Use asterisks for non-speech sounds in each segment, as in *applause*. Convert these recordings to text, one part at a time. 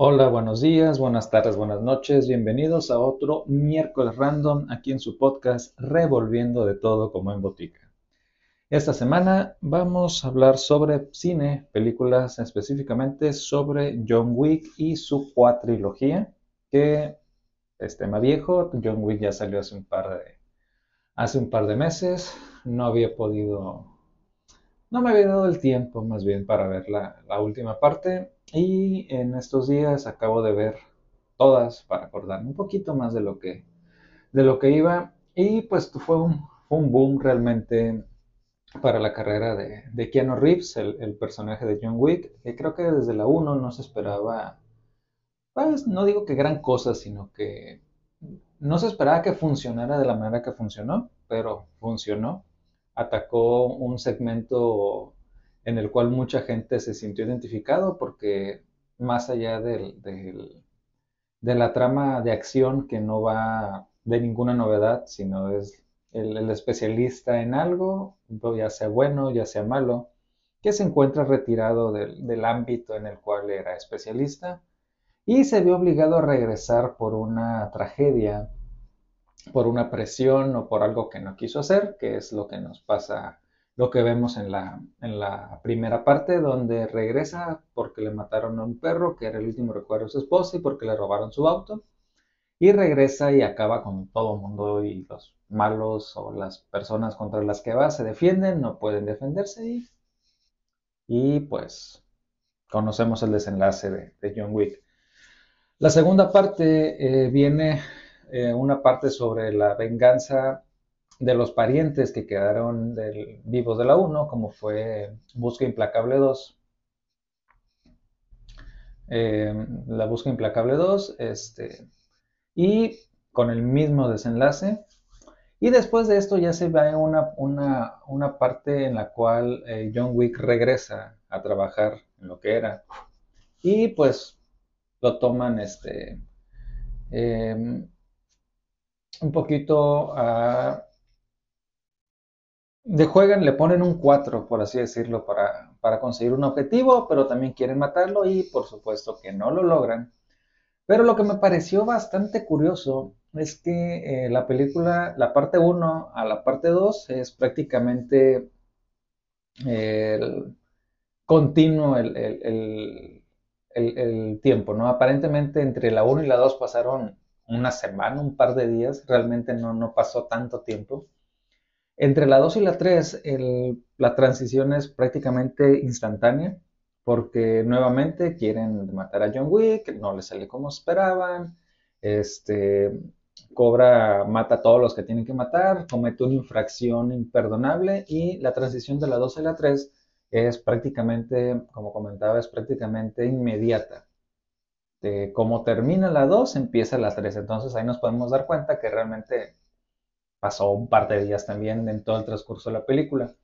Hola, buenos días, buenas tardes, buenas noches, bienvenidos a otro miércoles random aquí en su podcast Revolviendo de todo como en botica. Esta semana vamos a hablar sobre cine, películas específicamente sobre John Wick y su cuatrilogía, que es tema viejo, John Wick ya salió hace un par de, hace un par de meses, no había podido, no me había dado el tiempo más bien para ver la, la última parte y en estos días acabo de ver todas para acordarme un poquito más de lo que, de lo que iba. Y pues fue un, un boom realmente para la carrera de, de Keanu Reeves, el, personaje de John Wick, que creo que desde la 1 no se esperaba, pues no digo que gran cosa, sino que no se esperaba que funcionara de la manera que funcionó, pero funcionó. Atacó un segmento en el cual mucha gente se sintió identificado porque más allá del, de la trama de acción que no va de ninguna novedad, sino es el, especialista en algo, ya sea bueno, ya sea malo, que se encuentra retirado del, del ámbito en el cual era especialista y se vio obligado a regresar por una tragedia, por una presión o por algo que no quiso hacer, que es lo que nos pasa lo que vemos en la, en la primera parte, donde regresa porque le mataron a un perro, que era el último recuerdo de su esposa, y porque le robaron su auto, y regresa y acaba con todo el mundo y los malos o las personas contra las que va se defienden, no pueden defenderse y, y pues conocemos el desenlace de, John Wick. La segunda parte eh, viene eh, una parte sobre la venganza de los parientes que quedaron vivos de la 1, como fue Busca Implacable 2. Eh, la Busca Implacable 2, este, y con el mismo desenlace. Y después de esto ya se ve una, una, parte en la cual eh, John Wick regresa a trabajar en lo que era. Y pues lo toman este, em, un poquito a de juegan, le ponen un 4, por así decirlo, para, para, conseguir un objetivo, pero también quieren matarlo y por supuesto que no lo logran. Pero lo que me pareció bastante curioso es que eh, la película, la parte 1 a la parte 2 es prácticamente el, continuo el, el, el, tiempo, ¿no? Aparentemente entre la 1 y la 2 pasaron una semana, un par de días, realmente no, no pasó tanto tiempo. Entre la 2 y la 3, la transición es prácticamente instantánea, porque nuevamente quieren matar a John Wick, no le sale como esperaban, este, Cobra mata a todos los que tienen que matar, comete una infracción imperdonable y la transición de la 2 a la 3 es prácticamente, como comentaba, es prácticamente inmediata. De cómo termina la 2, empieza la 3. Entonces ahí nos podemos dar cuenta que realmente pasó un par de días también en todo el transcurso de la película.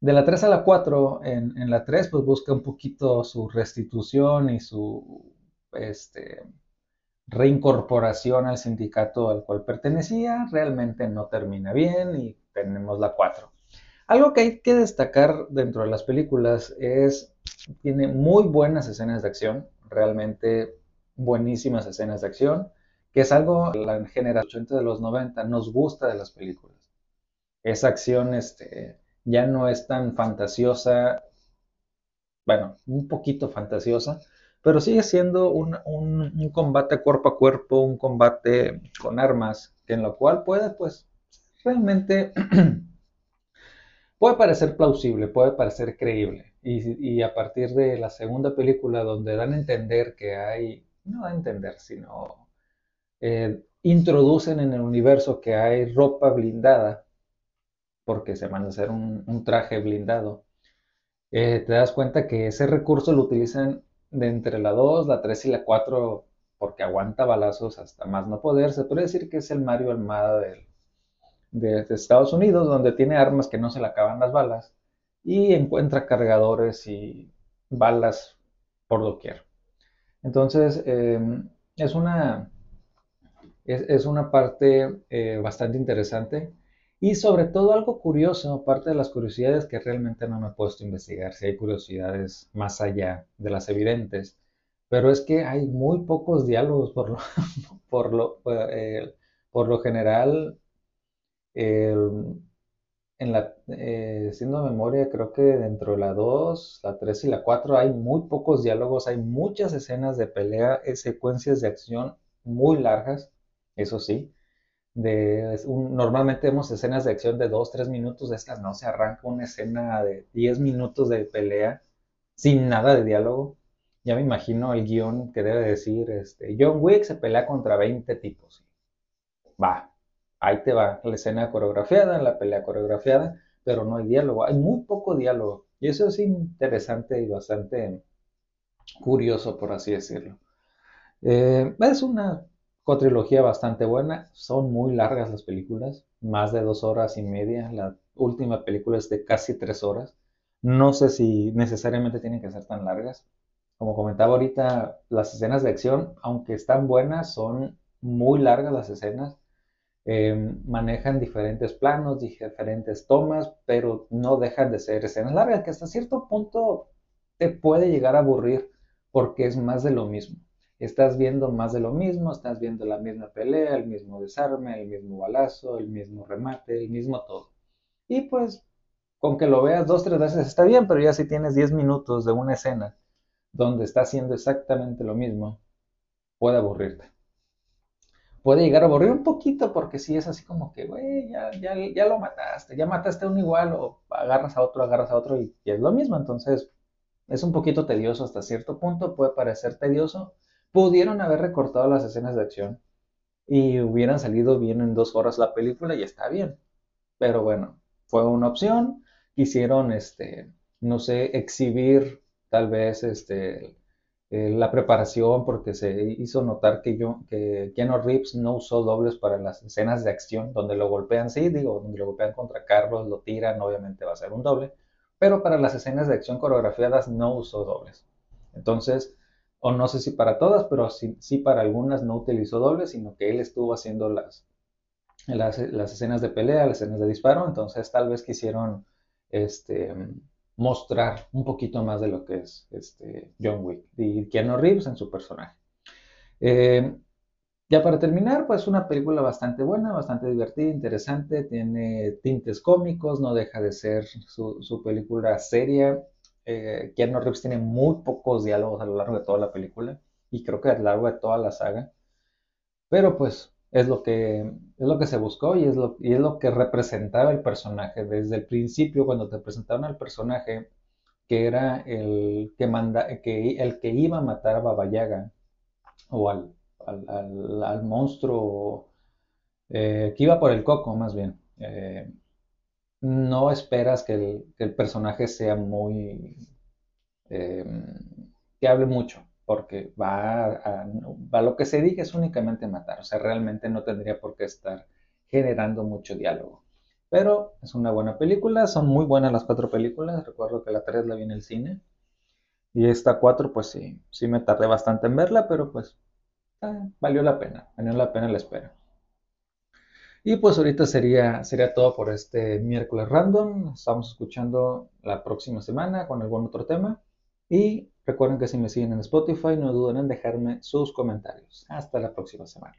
De la 3 a la 4, en, la 3 pues busca un poquito su restitución y su este, reincorporación al sindicato al cual pertenecía. Realmente no termina bien y tenemos la 4. Algo que hay que destacar dentro de las películas es, tiene muy buenas escenas de acción, realmente buenísimas escenas de acción que es algo la generación de los 90 nos gusta de las películas. Esa acción este, ya no es tan fantasiosa, bueno, un poquito fantasiosa, pero sigue siendo un, un, combate cuerpo a cuerpo, un combate con armas, en lo cual puede, pues, realmente *clears throat* puede parecer plausible, puede parecer creíble. Y, y, a partir de la segunda película, donde dan a entender que hay, no a entender, sino eh, introducen en el universo que hay ropa blindada, porque se manda a hacer un, traje blindado, eh, te das cuenta que ese recurso lo utilizan de entre la 2, la 3 y la 4 porque aguanta balazos hasta más no poder. Se puede decir que es el Mario Almada de, de, Estados Unidos, donde tiene armas que no se le acaban las balas y encuentra cargadores y balas por doquier. Entonces, em, es una es, una parte eh, bastante interesante y sobre todo algo curioso, aparte de las curiosidades que realmente no me he puesto a investigar, si hay curiosidades más allá de las evidentes, Pero es que hay muy pocos diálogos por lo, *laughs* por lo, eh, por lo general. en la, eh, siendo memoria, creo que dentro de la 2, la 3 y la 4 hay muy pocos diálogos, hay muchas escenas de pelea, eh, secuencias de acción muy largas, eso sí. Normalmente vemos escenas de acción de 2, 3 minutos, esta no se arranca una escena de 10 minutos de pelea sin nada de diálogo. Ya me imagino el guion que debe decir, este, John Wick se pelea contra 20 tipos. Va, ahí te va la escena coreografiada, la pelea coreografiada, pero no hay diálogo, hay muy poco diálogo. Y eso es interesante y bastante curioso, por así decirlo. Eh, es una cotrilogía bastante buena, son muy largas las películas, más de dos horas y media, la última película es de casi tres horas. No sé si necesariamente tienen que ser tan largas. Como comentaba ahorita, las escenas de acción, aunque están buenas, son muy largas las escenas. Em, manejan diferentes planos, diferentes tomas, pero no dejan de ser escenas largas, que hasta cierto punto te puede llegar a aburrir porque es más de lo mismo. Estás viendo más de lo mismo, estás viendo la misma pelea, el mismo desarme, el mismo balazo, el mismo remate, el mismo todo. Y pues, con que lo veas dos, tres veces está bien, pero ya si tienes 10 minutos de una escena donde está haciendo exactamente lo mismo, puede aburrirte. Puede llegar a aburrir un poquito porque si es así como que, güey, ya, ya, ya, lo mataste, ya mataste a un igual o agarras a otro, agarras a otro y, y es lo mismo. Entonces, es un poquito tedioso hasta cierto punto, puede parecer tedioso. Pudieron haber recortado las escenas de acción y hubieran salido bien en dos horas la película y está bien. Pero bueno, fue una opción. Quisieron, este, no sé, exhibir tal vez este, eh, la preparación, porque se hizo notar que, yo, que Keanu Reeves no usó dobles para las escenas de acción, donde lo golpean, sí, digo, donde lo golpean contra Carlos, lo tiran, obviamente va a ser un doble, pero para las escenas de acción coreografiadas no usó dobles. Entonces, o no sé si para todas, pero sí, sí para algunas no utilizó dobles, sino que él estuvo haciendo las, las, escenas de pelea, las escenas de disparo, entonces tal vez quisieron este, mostrar un poquito más de lo que es este John Wick y Keanu Reeves en su personaje. Eh, ya para terminar, pues una película bastante buena, bastante divertida, interesante, tiene tintes cómicos, no deja de ser su, película seria. Eh, Keanu Reeves tiene muy pocos diálogos a lo largo de toda la película y creo que a lo largo de toda la saga. Pero pues es lo que, es lo que se buscó y es lo, y es lo que representaba el personaje. Desde el principio, cuando te presentaron al personaje, que era el que, manda, que, el que iba a matar a Baba o al, al, monstruo eh, que iba por el coco, más bien. Eh, no esperas que el, que el, personaje sea muy... Eh, que hable mucho porque va a, lo que se diga es únicamente matar, o sea, realmente no tendría por qué estar generando mucho diálogo. Pero es una buena película, son muy buenas las cuatro películas, recuerdo que la 3 la vi en el cine, y esta 4 pues sí, sí me tardé bastante en verla, pero pues ah, valió la pena, valió la pena la espera. Y pues ahorita sería, sería todo por este miércoles random. Estamos escuchando la próxima semana con algún otro tema. Y recuerden que si me siguen en Spotify, no duden en dejarme sus comentarios. Hasta la próxima semana.